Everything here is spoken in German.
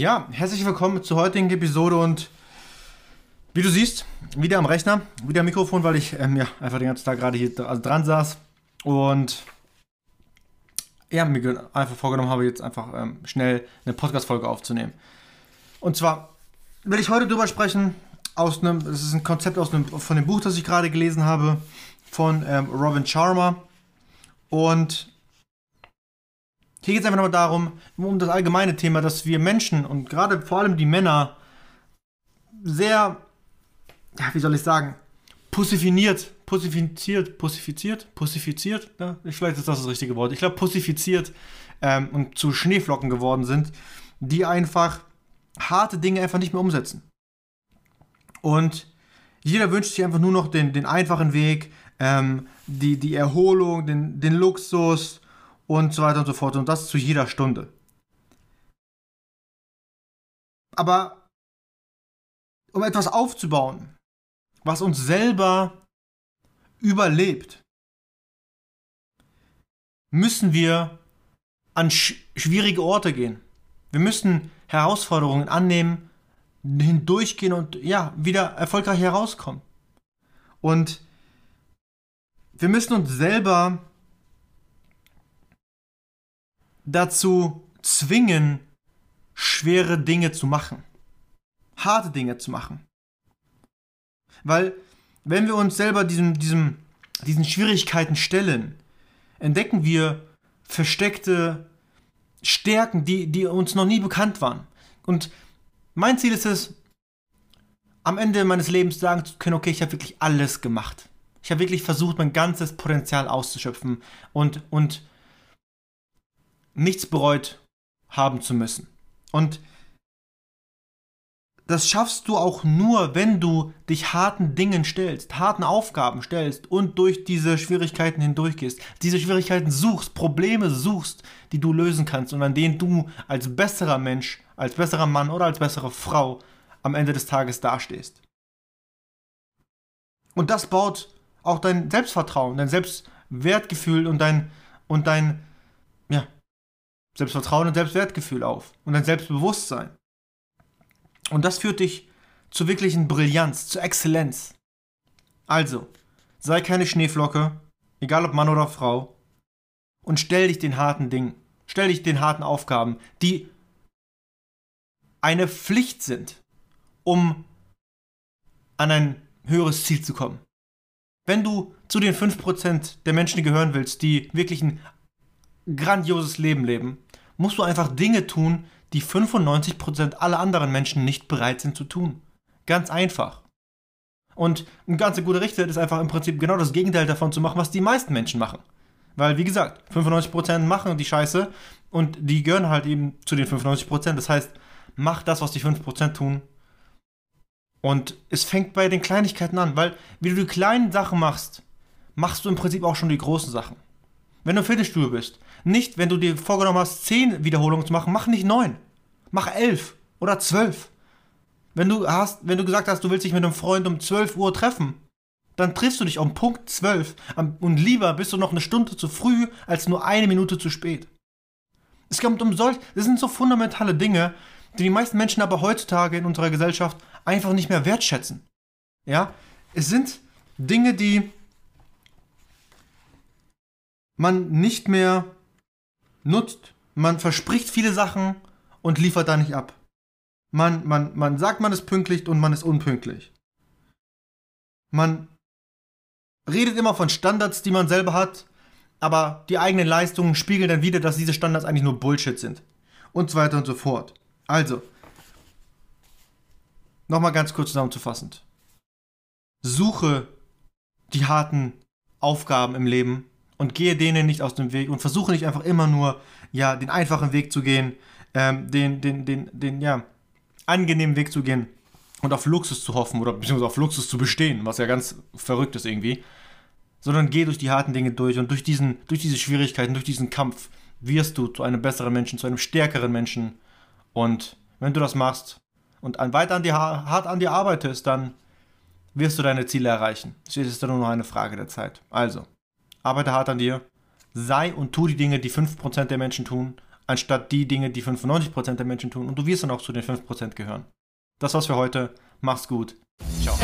Ja, herzlich willkommen zur heutigen Episode und wie du siehst, wieder am Rechner, wieder am Mikrofon, weil ich ähm, ja, einfach den ganzen Tag gerade hier also dran saß und ja, mir einfach vorgenommen habe, jetzt einfach ähm, schnell eine Podcast-Folge aufzunehmen. Und zwar will ich heute drüber sprechen, aus einem, es ist ein Konzept aus einem, von dem Buch, das ich gerade gelesen habe, von ähm, Robin Sharma. Und hier geht es einfach nochmal darum, um das allgemeine Thema, dass wir Menschen und gerade vor allem die Männer sehr, ja, wie soll ich sagen, pussifiniert, pussifiziert, pussifiziert, pussifiziert, ja, vielleicht ist das das richtige Wort, ich glaube pussifiziert ähm, und zu Schneeflocken geworden sind, die einfach harte Dinge einfach nicht mehr umsetzen. Und jeder wünscht sich einfach nur noch den, den einfachen Weg, ähm, die, die Erholung, den, den Luxus, und so weiter und so fort. Und das zu jeder Stunde. Aber um etwas aufzubauen, was uns selber überlebt, müssen wir an sch schwierige Orte gehen. Wir müssen Herausforderungen annehmen, hindurchgehen und ja, wieder erfolgreich herauskommen. Und wir müssen uns selber dazu zwingen, schwere Dinge zu machen. Harte Dinge zu machen. Weil, wenn wir uns selber diesem, diesem, diesen Schwierigkeiten stellen, entdecken wir versteckte Stärken, die, die uns noch nie bekannt waren. Und mein Ziel ist es, am Ende meines Lebens sagen zu können, okay, ich habe wirklich alles gemacht. Ich habe wirklich versucht, mein ganzes Potenzial auszuschöpfen und, und nichts bereut haben zu müssen. Und das schaffst du auch nur, wenn du dich harten Dingen stellst, harten Aufgaben stellst und durch diese Schwierigkeiten hindurchgehst. Diese Schwierigkeiten suchst, Probleme suchst, die du lösen kannst und an denen du als besserer Mensch, als besserer Mann oder als bessere Frau am Ende des Tages dastehst. Und das baut auch dein Selbstvertrauen, dein Selbstwertgefühl und dein, und dein, Selbstvertrauen und Selbstwertgefühl auf und ein Selbstbewusstsein. Und das führt dich zu wirklichen Brillanz, zu Exzellenz. Also, sei keine Schneeflocke, egal ob Mann oder Frau, und stell dich den harten Dingen, stell dich den harten Aufgaben, die eine Pflicht sind, um an ein höheres Ziel zu kommen. Wenn du zu den 5% der Menschen gehören willst, die wirklich ein grandioses Leben leben, musst du einfach Dinge tun, die 95% aller anderen Menschen nicht bereit sind zu tun. Ganz einfach. Und ein ganz guter Richter ist einfach im Prinzip genau das Gegenteil davon zu machen, was die meisten Menschen machen. Weil, wie gesagt, 95% machen die Scheiße und die gehören halt eben zu den 95%. Das heißt, mach das, was die 5% tun. Und es fängt bei den Kleinigkeiten an, weil, wie du die kleinen Sachen machst, machst du im Prinzip auch schon die großen Sachen. Wenn du im Fitnessstudio bist, nicht, wenn du dir vorgenommen hast, 10 Wiederholungen zu machen, mach nicht 9. Mach 11 oder 12. Wenn du, hast, wenn du gesagt hast, du willst dich mit einem Freund um 12 Uhr treffen, dann triffst du dich um Punkt 12 und lieber bist du noch eine Stunde zu früh als nur eine Minute zu spät. Es kommt um solch, das sind so fundamentale Dinge, die die meisten Menschen aber heutzutage in unserer Gesellschaft einfach nicht mehr wertschätzen. Ja, es sind Dinge, die man nicht mehr nutzt. Man verspricht viele Sachen und liefert da nicht ab. Man, man, man sagt, man ist pünktlich und man ist unpünktlich. Man redet immer von Standards, die man selber hat, aber die eigenen Leistungen spiegeln dann wieder, dass diese Standards eigentlich nur Bullshit sind. Und so weiter und so fort. Also, nochmal ganz kurz zusammenzufassend. Suche die harten Aufgaben im Leben und gehe denen nicht aus dem Weg und versuche nicht einfach immer nur, ja, den einfachen Weg zu gehen, ähm, den, den, den, den, ja, angenehmen Weg zu gehen und auf Luxus zu hoffen oder beziehungsweise auf Luxus zu bestehen, was ja ganz verrückt ist irgendwie, sondern geh durch die harten Dinge durch und durch, diesen, durch diese Schwierigkeiten, durch diesen Kampf wirst du zu einem besseren Menschen, zu einem stärkeren Menschen und wenn du das machst und weiter an dir, hart an dir arbeitest, dann wirst du deine Ziele erreichen. Es ist dann nur noch eine Frage der Zeit. Also, arbeite hart an dir, sei und tu die Dinge, die 5% der Menschen tun, anstatt die Dinge, die 95% der Menschen tun und du wirst dann auch zu den 5% gehören. Das war's für heute. Mach's gut. Ciao.